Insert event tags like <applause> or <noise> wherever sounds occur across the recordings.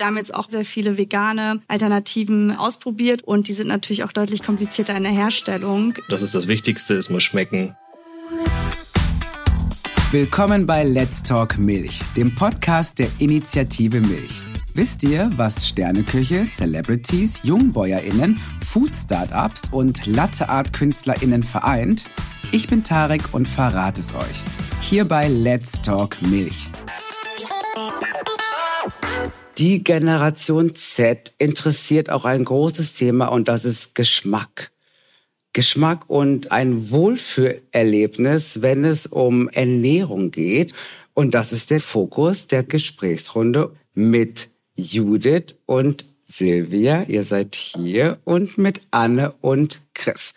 Wir haben jetzt auch sehr viele vegane Alternativen ausprobiert und die sind natürlich auch deutlich komplizierter in der Herstellung. Das ist das Wichtigste, es muss schmecken. Willkommen bei Let's Talk Milch, dem Podcast der Initiative Milch. Wisst ihr, was Sterneküche, Celebrities, JungbäuerInnen, Food-Startups und Latte-Art-KünstlerInnen vereint? Ich bin Tarek und verrate es euch. Hier bei Let's Talk Milch. Die Generation Z interessiert auch ein großes Thema und das ist Geschmack. Geschmack und ein Wohlfühlerlebnis, wenn es um Ernährung geht. Und das ist der Fokus der Gesprächsrunde mit Judith und Silvia. Ihr seid hier und mit Anne und Chris.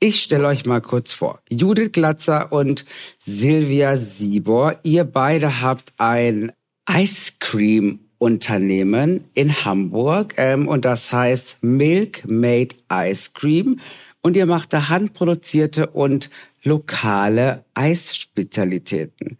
Ich stelle euch mal kurz vor. Judith Glatzer und Silvia Siebor. Ihr beide habt ein Ice Cream Unternehmen in Hamburg ähm, und das heißt Milk Made Ice Cream und ihr macht da handproduzierte und lokale Eisspezialitäten.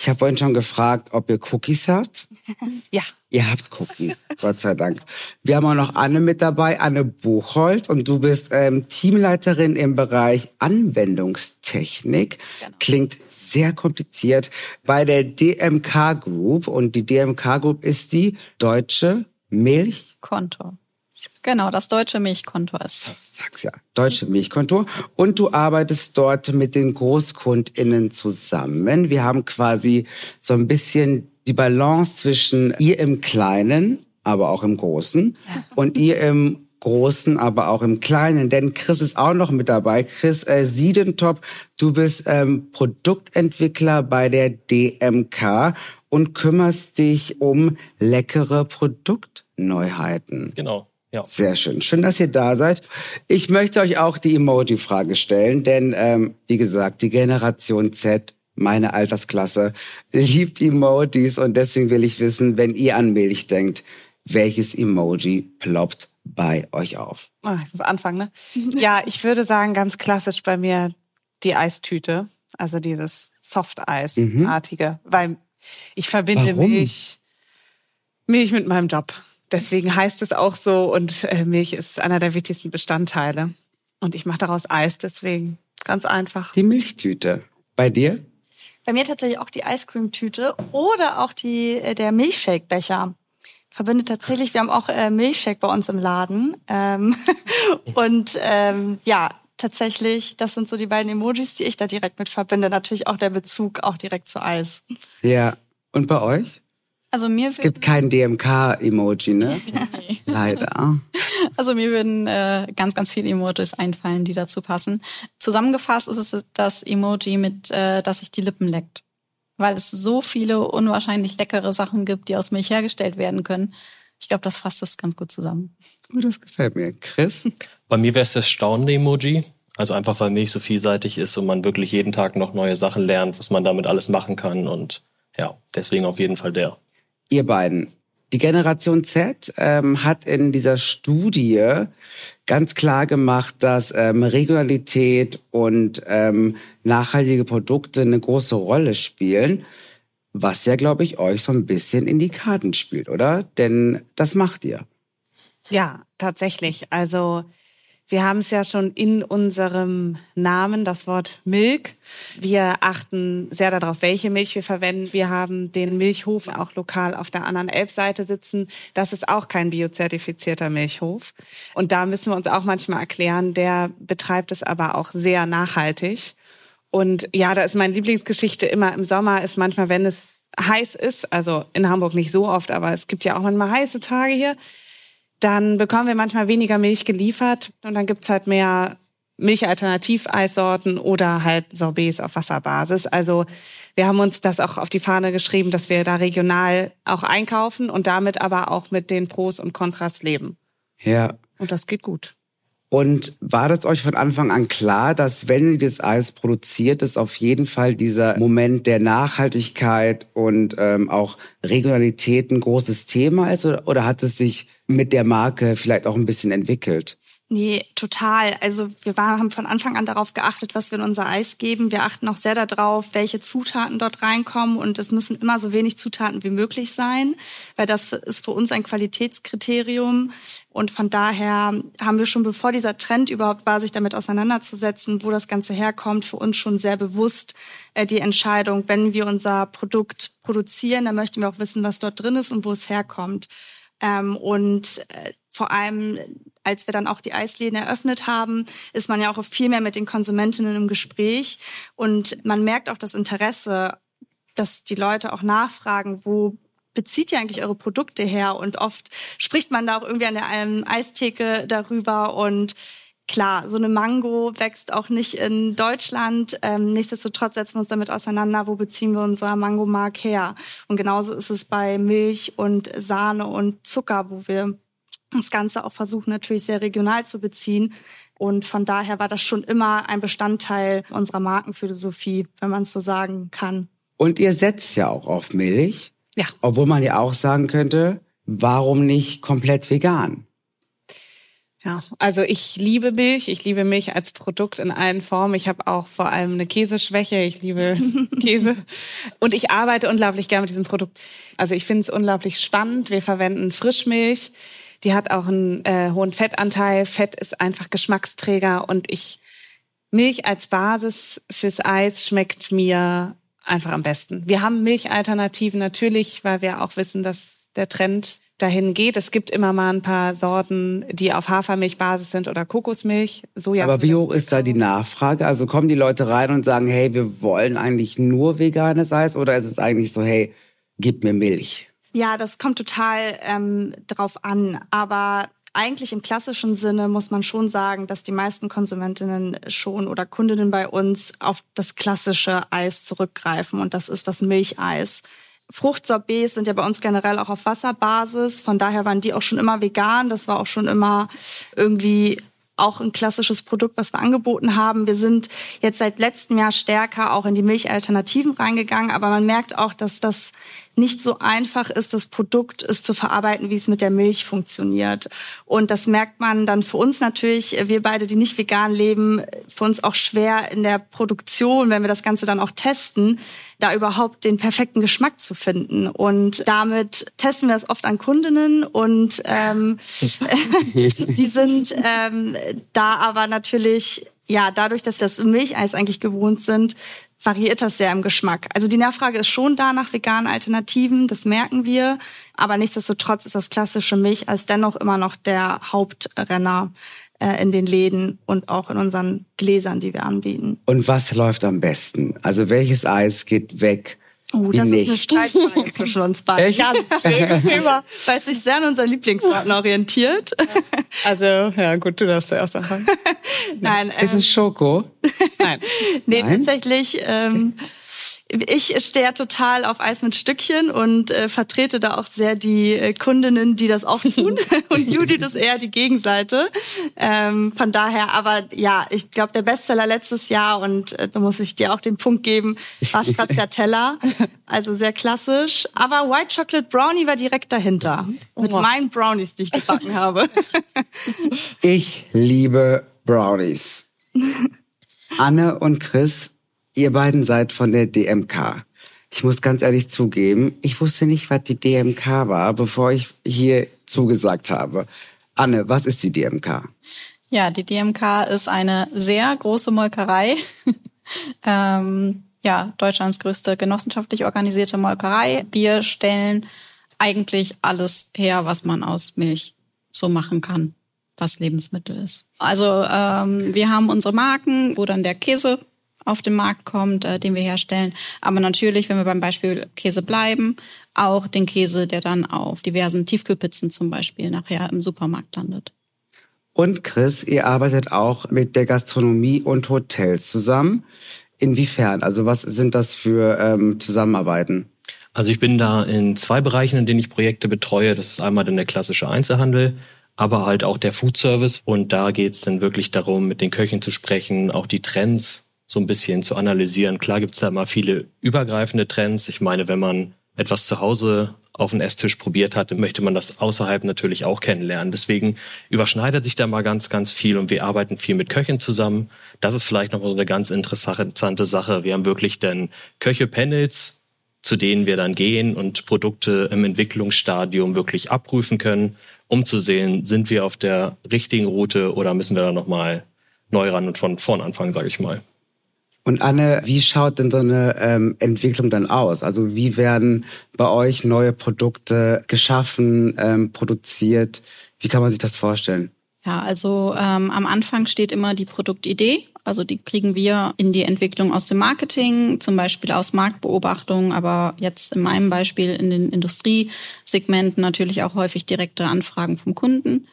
Ich habe vorhin schon gefragt, ob ihr Cookies habt. <laughs> Ja. Ihr habt Cookies, Gott sei Dank. Wir haben auch noch Anne mit dabei, Anne Buchholz. Und du bist ähm, Teamleiterin im Bereich Anwendungstechnik. Genau. Klingt sehr kompliziert bei der DMK Group. Und die DMK Group ist die Deutsche Milchkonto. Genau, das deutsche Milchkonto ist das. Sag's ja, deutsche Milchkonto. Und du arbeitest dort mit den GroßkundInnen zusammen. Wir haben quasi so ein bisschen die Balance zwischen ihr im Kleinen, aber auch im Großen und ihr im Großen, aber auch im Kleinen. Denn Chris ist auch noch mit dabei. Chris äh, Siedentop, du bist ähm, Produktentwickler bei der DMK und kümmerst dich um leckere Produktneuheiten. Genau. Ja. Sehr schön. Schön, dass ihr da seid. Ich möchte euch auch die Emoji-Frage stellen, denn ähm, wie gesagt, die Generation Z, meine Altersklasse, liebt Emojis und deswegen will ich wissen, wenn ihr an Milch denkt, welches Emoji ploppt bei euch auf? Oh, ich muss anfangen, ne? <laughs> ja, ich würde sagen, ganz klassisch bei mir die Eistüte, also dieses Soft-Eis-artige, mhm. weil ich verbinde Warum? Milch, Milch mit meinem Job. Deswegen heißt es auch so und äh, Milch ist einer der wichtigsten Bestandteile. Und ich mache daraus Eis, deswegen ganz einfach. Die Milchtüte. Bei dir? Bei mir tatsächlich auch die Ice Cream Tüte oder auch die äh, der Milchshake Becher. Verbindet tatsächlich, wir haben auch äh, Milchshake bei uns im Laden ähm, <laughs> und ähm, ja tatsächlich, das sind so die beiden Emojis, die ich da direkt mit verbinde. Natürlich auch der Bezug auch direkt zu Eis. Ja. Und bei euch? Also mir es gibt kein DMK-Emoji, ne? Nee. <laughs> Leider. Also mir würden äh, ganz, ganz viele Emojis einfallen, die dazu passen. Zusammengefasst ist es das Emoji, mit äh, das sich die Lippen leckt. Weil es so viele unwahrscheinlich leckere Sachen gibt, die aus Milch hergestellt werden können. Ich glaube, das fasst das ganz gut zusammen. Oh, das gefällt mir. Chris? Bei mir wäre es das staunende Emoji. Also einfach, weil Milch so vielseitig ist und man wirklich jeden Tag noch neue Sachen lernt, was man damit alles machen kann. Und ja, deswegen auf jeden Fall der. Ihr beiden, die Generation Z ähm, hat in dieser Studie ganz klar gemacht, dass ähm, Regionalität und ähm, nachhaltige Produkte eine große Rolle spielen, was ja, glaube ich, euch so ein bisschen in die Karten spielt, oder? Denn das macht ihr. Ja, tatsächlich. Also wir haben es ja schon in unserem Namen, das Wort Milk. Wir achten sehr darauf, welche Milch wir verwenden. Wir haben den Milchhof auch lokal auf der anderen Elbseite sitzen. Das ist auch kein biozertifizierter Milchhof. Und da müssen wir uns auch manchmal erklären, der betreibt es aber auch sehr nachhaltig. Und ja, da ist meine Lieblingsgeschichte immer im Sommer, ist manchmal, wenn es heiß ist, also in Hamburg nicht so oft, aber es gibt ja auch manchmal heiße Tage hier, dann bekommen wir manchmal weniger Milch geliefert und dann gibt's halt mehr Milchalternativ-Eissorten oder halt Sorbets auf Wasserbasis. Also wir haben uns das auch auf die Fahne geschrieben, dass wir da regional auch einkaufen und damit aber auch mit den Pros und Kontras leben. Ja. Und das geht gut. Und war das euch von Anfang an klar, dass wenn ihr das Eis produziert, dass auf jeden Fall dieser Moment der Nachhaltigkeit und ähm, auch Regionalität ein großes Thema ist? Oder, oder hat es sich mit der Marke vielleicht auch ein bisschen entwickelt? Nee, total. Also wir waren, haben von Anfang an darauf geachtet, was wir in unser Eis geben. Wir achten auch sehr darauf, welche Zutaten dort reinkommen. Und es müssen immer so wenig Zutaten wie möglich sein, weil das ist für uns ein Qualitätskriterium. Und von daher haben wir schon, bevor dieser Trend überhaupt war, sich damit auseinanderzusetzen, wo das Ganze herkommt, für uns schon sehr bewusst äh, die Entscheidung, wenn wir unser Produkt produzieren, dann möchten wir auch wissen, was dort drin ist und wo es herkommt. Ähm, und äh, vor allem als wir dann auch die Eisläden eröffnet haben, ist man ja auch viel mehr mit den Konsumentinnen im Gespräch. Und man merkt auch das Interesse, dass die Leute auch nachfragen, wo bezieht ihr eigentlich eure Produkte her? Und oft spricht man da auch irgendwie an der ähm, Eistheke darüber und Klar, so eine Mango wächst auch nicht in Deutschland. Ähm, nichtsdestotrotz setzen wir uns damit auseinander, wo beziehen wir unser Mangomark her. Und genauso ist es bei Milch und Sahne und Zucker, wo wir das Ganze auch versuchen natürlich sehr regional zu beziehen. Und von daher war das schon immer ein Bestandteil unserer Markenphilosophie, wenn man es so sagen kann. Und ihr setzt ja auch auf Milch. Ja. Obwohl man ja auch sagen könnte, warum nicht komplett vegan? Ja, also ich liebe Milch. Ich liebe Milch als Produkt in allen Formen. Ich habe auch vor allem eine Käseschwäche. Ich liebe <laughs> Käse. Und ich arbeite unglaublich gern mit diesem Produkt. Also ich finde es unglaublich spannend. Wir verwenden Frischmilch. Die hat auch einen äh, hohen Fettanteil. Fett ist einfach Geschmacksträger und ich Milch als Basis fürs Eis schmeckt mir einfach am besten. Wir haben Milchalternativen natürlich, weil wir auch wissen, dass der Trend dahin geht. Es gibt immer mal ein paar Sorten, die auf Hafermilchbasis sind oder Kokosmilch. Soja Aber wie hoch ist da die Nachfrage? Also kommen die Leute rein und sagen, hey, wir wollen eigentlich nur veganes Eis oder ist es eigentlich so, hey, gib mir Milch? Ja, das kommt total ähm, drauf an. Aber eigentlich im klassischen Sinne muss man schon sagen, dass die meisten Konsumentinnen schon oder Kundinnen bei uns auf das klassische Eis zurückgreifen und das ist das Milcheis. Fruchtsorbets sind ja bei uns generell auch auf Wasserbasis, von daher waren die auch schon immer vegan, das war auch schon immer irgendwie auch ein klassisches Produkt, was wir angeboten haben. Wir sind jetzt seit letztem Jahr stärker auch in die Milchalternativen reingegangen, aber man merkt auch, dass das nicht so einfach ist, das Produkt ist zu verarbeiten, wie es mit der Milch funktioniert. Und das merkt man dann für uns natürlich, wir beide, die nicht vegan leben, für uns auch schwer in der Produktion, wenn wir das Ganze dann auch testen, da überhaupt den perfekten Geschmack zu finden. Und damit testen wir es oft an Kundinnen und ähm, <laughs> die sind ähm, da aber natürlich ja, dadurch, dass wir das Milcheis eigentlich gewohnt sind, variiert das sehr im Geschmack. Also die Nachfrage ist schon da nach veganen Alternativen, das merken wir. Aber nichtsdestotrotz ist das klassische Milcheis dennoch immer noch der Hauptrenner äh, in den Läden und auch in unseren Gläsern, die wir anbieten. Und was läuft am besten? Also welches Eis geht weg? Oh, das nicht. ist eine Streitfrage <laughs> zwischen uns beiden. Echt? Ganz schwieriges Thema, weil es sich sehr an unseren Lieblingssorten orientiert. Also, ja, gut, du darfst zuerst anfangen. <laughs> Nein. Ist es Schoko? <laughs> Nein. nee, Nein? tatsächlich. Ähm, ich stehe total auf Eis mit Stückchen und äh, vertrete da auch sehr die äh, Kundinnen, die das auch tun. <laughs> <laughs> und Judith ist eher die Gegenseite. Ähm, von daher, aber ja, ich glaube, der Bestseller letztes Jahr, und äh, da muss ich dir auch den Punkt geben, war Stracciatella. <laughs> also sehr klassisch. Aber White Chocolate Brownie war direkt dahinter. Mit oh. meinen Brownies, die ich gebacken habe. ich liebe Brownies. Anne und Chris Ihr beiden seid von der DMK. Ich muss ganz ehrlich zugeben, ich wusste nicht, was die DMK war, bevor ich hier zugesagt habe. Anne, was ist die DMK? Ja, die DMK ist eine sehr große Molkerei. <laughs> ähm, ja, Deutschlands größte genossenschaftlich organisierte Molkerei. Wir stellen eigentlich alles her, was man aus Milch so machen kann, was Lebensmittel ist. Also ähm, wir haben unsere Marken, wo dann der Käse auf den Markt kommt, äh, den wir herstellen. Aber natürlich, wenn wir beim Beispiel Käse bleiben, auch den Käse, der dann auf diversen Tiefkühlpizzen zum Beispiel nachher im Supermarkt landet. Und Chris, ihr arbeitet auch mit der Gastronomie und Hotels zusammen. Inwiefern? Also was sind das für ähm, Zusammenarbeiten? Also ich bin da in zwei Bereichen, in denen ich Projekte betreue. Das ist einmal dann der klassische Einzelhandel, aber halt auch der Food Service. Und da geht es dann wirklich darum, mit den Köchen zu sprechen, auch die Trends so ein bisschen zu analysieren. Klar gibt's da immer viele übergreifende Trends. Ich meine, wenn man etwas zu Hause auf den Esstisch probiert hat, möchte man das außerhalb natürlich auch kennenlernen. Deswegen überschneidet sich da mal ganz, ganz viel und wir arbeiten viel mit Köchen zusammen. Das ist vielleicht noch mal so eine ganz interessante Sache. Wir haben wirklich dann Köche-Panels, zu denen wir dann gehen und Produkte im Entwicklungsstadium wirklich abprüfen können, um zu sehen, sind wir auf der richtigen Route oder müssen wir da nochmal neu ran und von vorn anfangen, sage ich mal. Und Anne, wie schaut denn so eine ähm, Entwicklung dann aus? Also wie werden bei euch neue Produkte geschaffen, ähm, produziert? Wie kann man sich das vorstellen? Ja, also ähm, am Anfang steht immer die Produktidee. Also die kriegen wir in die Entwicklung aus dem Marketing, zum Beispiel aus Marktbeobachtung, aber jetzt in meinem Beispiel in den Industriesegmenten natürlich auch häufig direkte Anfragen vom Kunden.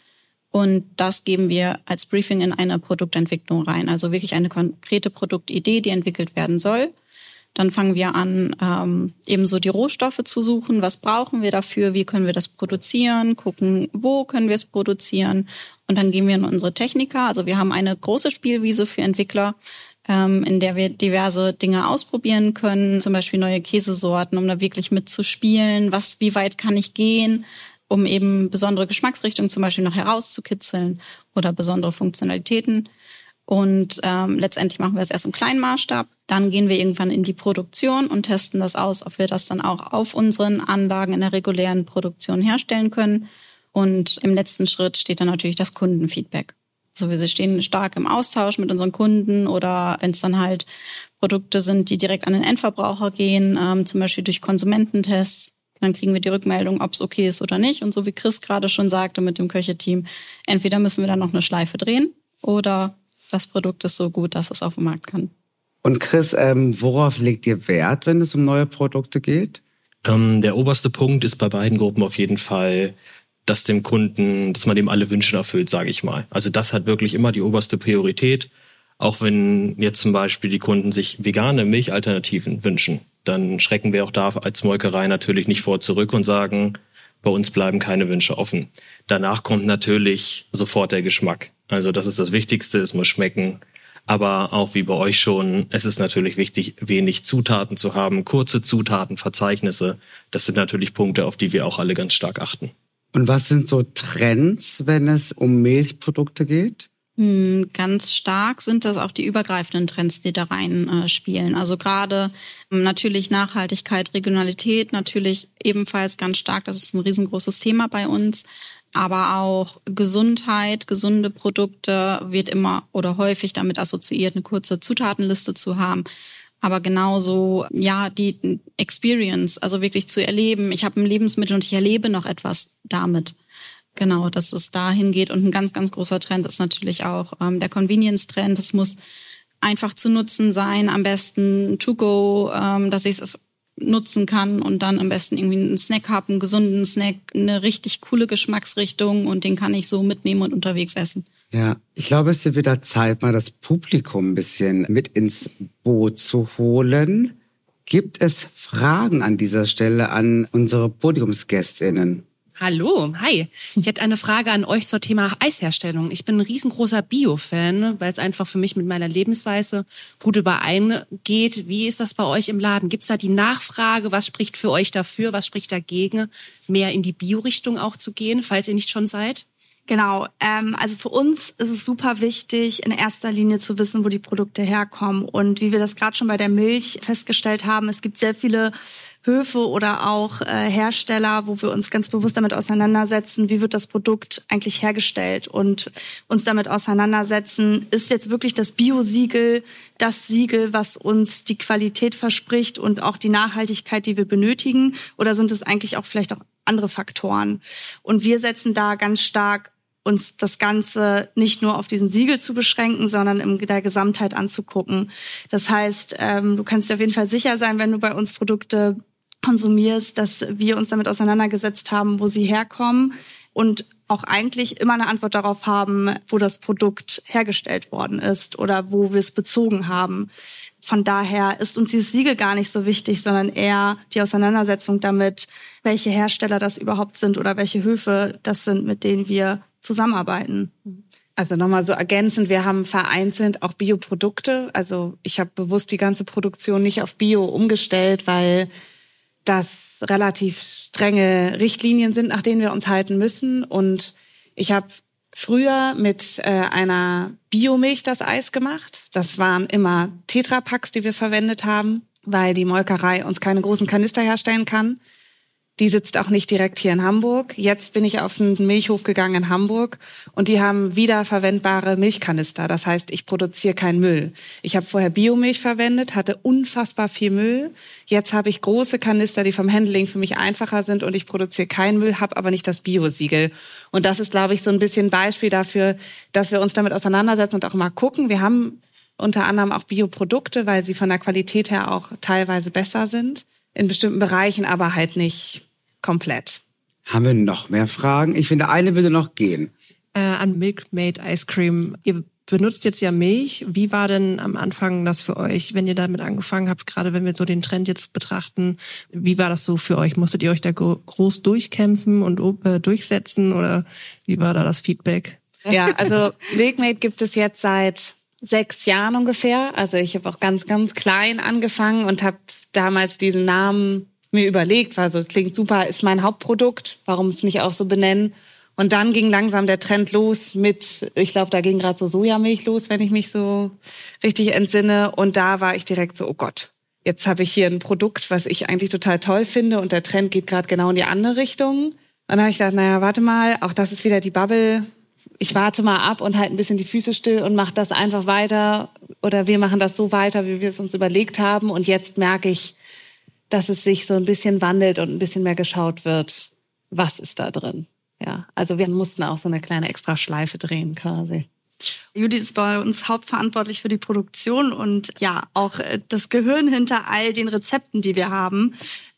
Und das geben wir als Briefing in eine Produktentwicklung rein. Also wirklich eine konkrete Produktidee, die entwickelt werden soll. Dann fangen wir an, ähm, ebenso die Rohstoffe zu suchen. Was brauchen wir dafür? Wie können wir das produzieren? Gucken, wo können wir es produzieren? Und dann gehen wir in unsere Techniker. Also wir haben eine große Spielwiese für Entwickler, ähm, in der wir diverse Dinge ausprobieren können, zum Beispiel neue Käsesorten, um da wirklich mitzuspielen. Was, wie weit kann ich gehen? Um eben besondere Geschmacksrichtungen zum Beispiel noch herauszukitzeln oder besondere Funktionalitäten. Und ähm, letztendlich machen wir es erst im kleinen Maßstab. Dann gehen wir irgendwann in die Produktion und testen das aus, ob wir das dann auch auf unseren Anlagen in der regulären Produktion herstellen können. Und im letzten Schritt steht dann natürlich das Kundenfeedback. Also wir stehen stark im Austausch mit unseren Kunden oder wenn es dann halt Produkte sind, die direkt an den Endverbraucher gehen, ähm, zum Beispiel durch Konsumententests, dann kriegen wir die Rückmeldung, ob es okay ist oder nicht. Und so wie Chris gerade schon sagte mit dem Köcheteam, entweder müssen wir dann noch eine Schleife drehen oder das Produkt ist so gut, dass es auf den Markt kann. Und Chris, ähm, worauf legt ihr Wert, wenn es um neue Produkte geht? Ähm, der oberste Punkt ist bei beiden Gruppen auf jeden Fall, dass dem Kunden, dass man dem alle Wünsche erfüllt, sage ich mal. Also das hat wirklich immer die oberste Priorität. Auch wenn jetzt zum Beispiel die Kunden sich vegane Milchalternativen wünschen, dann schrecken wir auch da als Molkerei natürlich nicht vor zurück und sagen, bei uns bleiben keine Wünsche offen. Danach kommt natürlich sofort der Geschmack. Also das ist das Wichtigste, es muss schmecken. Aber auch wie bei euch schon, es ist natürlich wichtig, wenig Zutaten zu haben, kurze Zutatenverzeichnisse. Das sind natürlich Punkte, auf die wir auch alle ganz stark achten. Und was sind so Trends, wenn es um Milchprodukte geht? Hm, ganz stark sind das auch die übergreifenden Trends, die da rein äh, spielen. Also gerade ähm, natürlich Nachhaltigkeit, Regionalität natürlich ebenfalls ganz stark. Das ist ein riesengroßes Thema bei uns. Aber auch Gesundheit, gesunde Produkte wird immer oder häufig damit assoziiert, eine kurze Zutatenliste zu haben. Aber genauso, ja, die Experience, also wirklich zu erleben. Ich habe ein Lebensmittel und ich erlebe noch etwas damit. Genau, dass es dahin geht. Und ein ganz, ganz großer Trend ist natürlich auch ähm, der Convenience-Trend. Es muss einfach zu nutzen sein, am besten to go, ähm, dass ich es nutzen kann und dann am besten irgendwie einen Snack habe, einen gesunden Snack, eine richtig coole Geschmacksrichtung und den kann ich so mitnehmen und unterwegs essen. Ja, ich glaube, es ist wieder Zeit, mal das Publikum ein bisschen mit ins Boot zu holen. Gibt es Fragen an dieser Stelle an unsere Podiumsgästinnen? Hallo, hi. Ich hätte eine Frage an euch zum Thema Eisherstellung. Ich bin ein riesengroßer Bio-Fan, weil es einfach für mich mit meiner Lebensweise gut übereingeht. Wie ist das bei euch im Laden? Gibt es da die Nachfrage? Was spricht für euch dafür? Was spricht dagegen, mehr in die Bio-Richtung auch zu gehen, falls ihr nicht schon seid? Genau. Ähm, also für uns ist es super wichtig, in erster Linie zu wissen, wo die Produkte herkommen. Und wie wir das gerade schon bei der Milch festgestellt haben, es gibt sehr viele Höfe oder auch äh, Hersteller, wo wir uns ganz bewusst damit auseinandersetzen, wie wird das Produkt eigentlich hergestellt und uns damit auseinandersetzen, ist jetzt wirklich das Bio-Siegel das Siegel, was uns die Qualität verspricht und auch die Nachhaltigkeit, die wir benötigen, oder sind es eigentlich auch vielleicht auch andere Faktoren? Und wir setzen da ganz stark uns das Ganze nicht nur auf diesen Siegel zu beschränken, sondern in der Gesamtheit anzugucken. Das heißt, ähm, du kannst dir auf jeden Fall sicher sein, wenn du bei uns Produkte konsumierst, dass wir uns damit auseinandergesetzt haben, wo sie herkommen und auch eigentlich immer eine Antwort darauf haben, wo das Produkt hergestellt worden ist oder wo wir es bezogen haben. Von daher ist uns dieses Siegel gar nicht so wichtig, sondern eher die Auseinandersetzung damit, welche Hersteller das überhaupt sind oder welche Höfe das sind, mit denen wir zusammenarbeiten. Also nochmal so ergänzend, wir haben vereinzelt auch Bioprodukte. Also ich habe bewusst die ganze Produktion nicht auf Bio umgestellt, weil das relativ strenge Richtlinien sind, nach denen wir uns halten müssen. Und ich habe früher mit äh, einer Biomilch das Eis gemacht. Das waren immer Tetrapacks, die wir verwendet haben, weil die Molkerei uns keine großen Kanister herstellen kann. Die sitzt auch nicht direkt hier in Hamburg. Jetzt bin ich auf einen Milchhof gegangen in Hamburg und die haben wiederverwendbare Milchkanister. Das heißt, ich produziere keinen Müll. Ich habe vorher Biomilch verwendet, hatte unfassbar viel Müll. Jetzt habe ich große Kanister, die vom Handling für mich einfacher sind und ich produziere keinen Müll, habe aber nicht das Biosiegel. Und das ist, glaube ich, so ein bisschen Beispiel dafür, dass wir uns damit auseinandersetzen und auch mal gucken. Wir haben unter anderem auch Bioprodukte, weil sie von der Qualität her auch teilweise besser sind in bestimmten Bereichen, aber halt nicht komplett. Haben wir noch mehr Fragen? Ich finde, eine würde noch gehen. Äh, an Milkmaid Ice Cream. Ihr benutzt jetzt ja Milch. Wie war denn am Anfang das für euch, wenn ihr damit angefangen habt, gerade wenn wir so den Trend jetzt betrachten? Wie war das so für euch? Musstet ihr euch da groß durchkämpfen und äh, durchsetzen oder wie war da das Feedback? Ja, also Milkmaid gibt es jetzt seit sechs Jahren ungefähr. Also ich habe auch ganz, ganz klein angefangen und habe damals diesen Namen mir überlegt, war so, klingt super, ist mein Hauptprodukt, warum es nicht auch so benennen? Und dann ging langsam der Trend los mit, ich glaube, da ging gerade so Sojamilch los, wenn ich mich so richtig entsinne. Und da war ich direkt so, oh Gott, jetzt habe ich hier ein Produkt, was ich eigentlich total toll finde und der Trend geht gerade genau in die andere Richtung. Und dann habe ich gedacht, naja, warte mal, auch das ist wieder die Bubble. Ich warte mal ab und halt ein bisschen die Füße still und mache das einfach weiter. Oder wir machen das so weiter, wie wir es uns überlegt haben. Und jetzt merke ich, dass es sich so ein bisschen wandelt und ein bisschen mehr geschaut wird, was ist da drin. Ja, also wir mussten auch so eine kleine extra Schleife drehen quasi. Judith ist bei uns hauptverantwortlich für die Produktion und ja, auch äh, das Gehirn hinter all den Rezepten, die wir haben.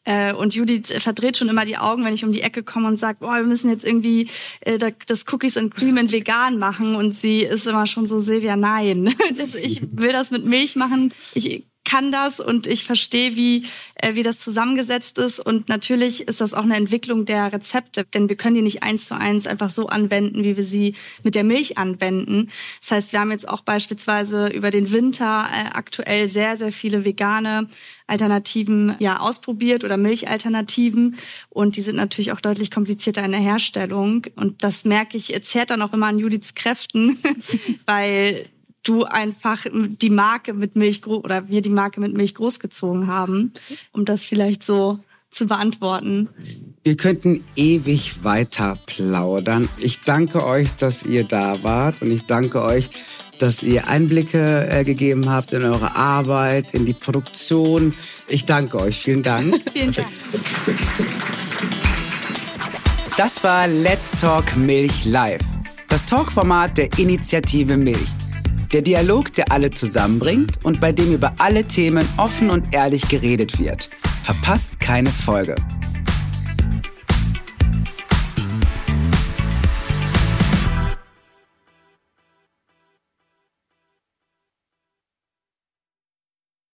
Äh, und Judith verdreht schon immer die Augen, wenn ich um die Ecke komme und sage, boah, wir müssen jetzt irgendwie äh, das Cookies and Cream in vegan machen. Und sie ist immer schon so, Silvia, nein. <laughs> Ich will das mit Milch machen. Ich kann das und ich verstehe, wie, äh, wie das zusammengesetzt ist. Und natürlich ist das auch eine Entwicklung der Rezepte, denn wir können die nicht eins zu eins einfach so anwenden, wie wir sie mit der Milch anwenden. Das heißt, wir haben jetzt auch beispielsweise über den Winter äh, aktuell sehr, sehr viele vegane Alternativen ja ausprobiert oder Milchalternativen und die sind natürlich auch deutlich komplizierter in der Herstellung und das merke ich, zehrt dann auch immer an Judiths Kräften, <laughs> weil du einfach die Marke mit Milch oder wir die Marke mit Milch großgezogen haben, um das vielleicht so zu beantworten. Wir könnten ewig weiter plaudern. Ich danke euch, dass ihr da wart und ich danke euch, dass ihr Einblicke äh, gegeben habt in eure Arbeit, in die Produktion. Ich danke euch. Vielen Dank. <laughs> Vielen Dank. Das war Let's Talk Milch Live, das Talkformat der Initiative Milch. Der Dialog, der alle zusammenbringt und bei dem über alle Themen offen und ehrlich geredet wird. Verpasst keine Folge.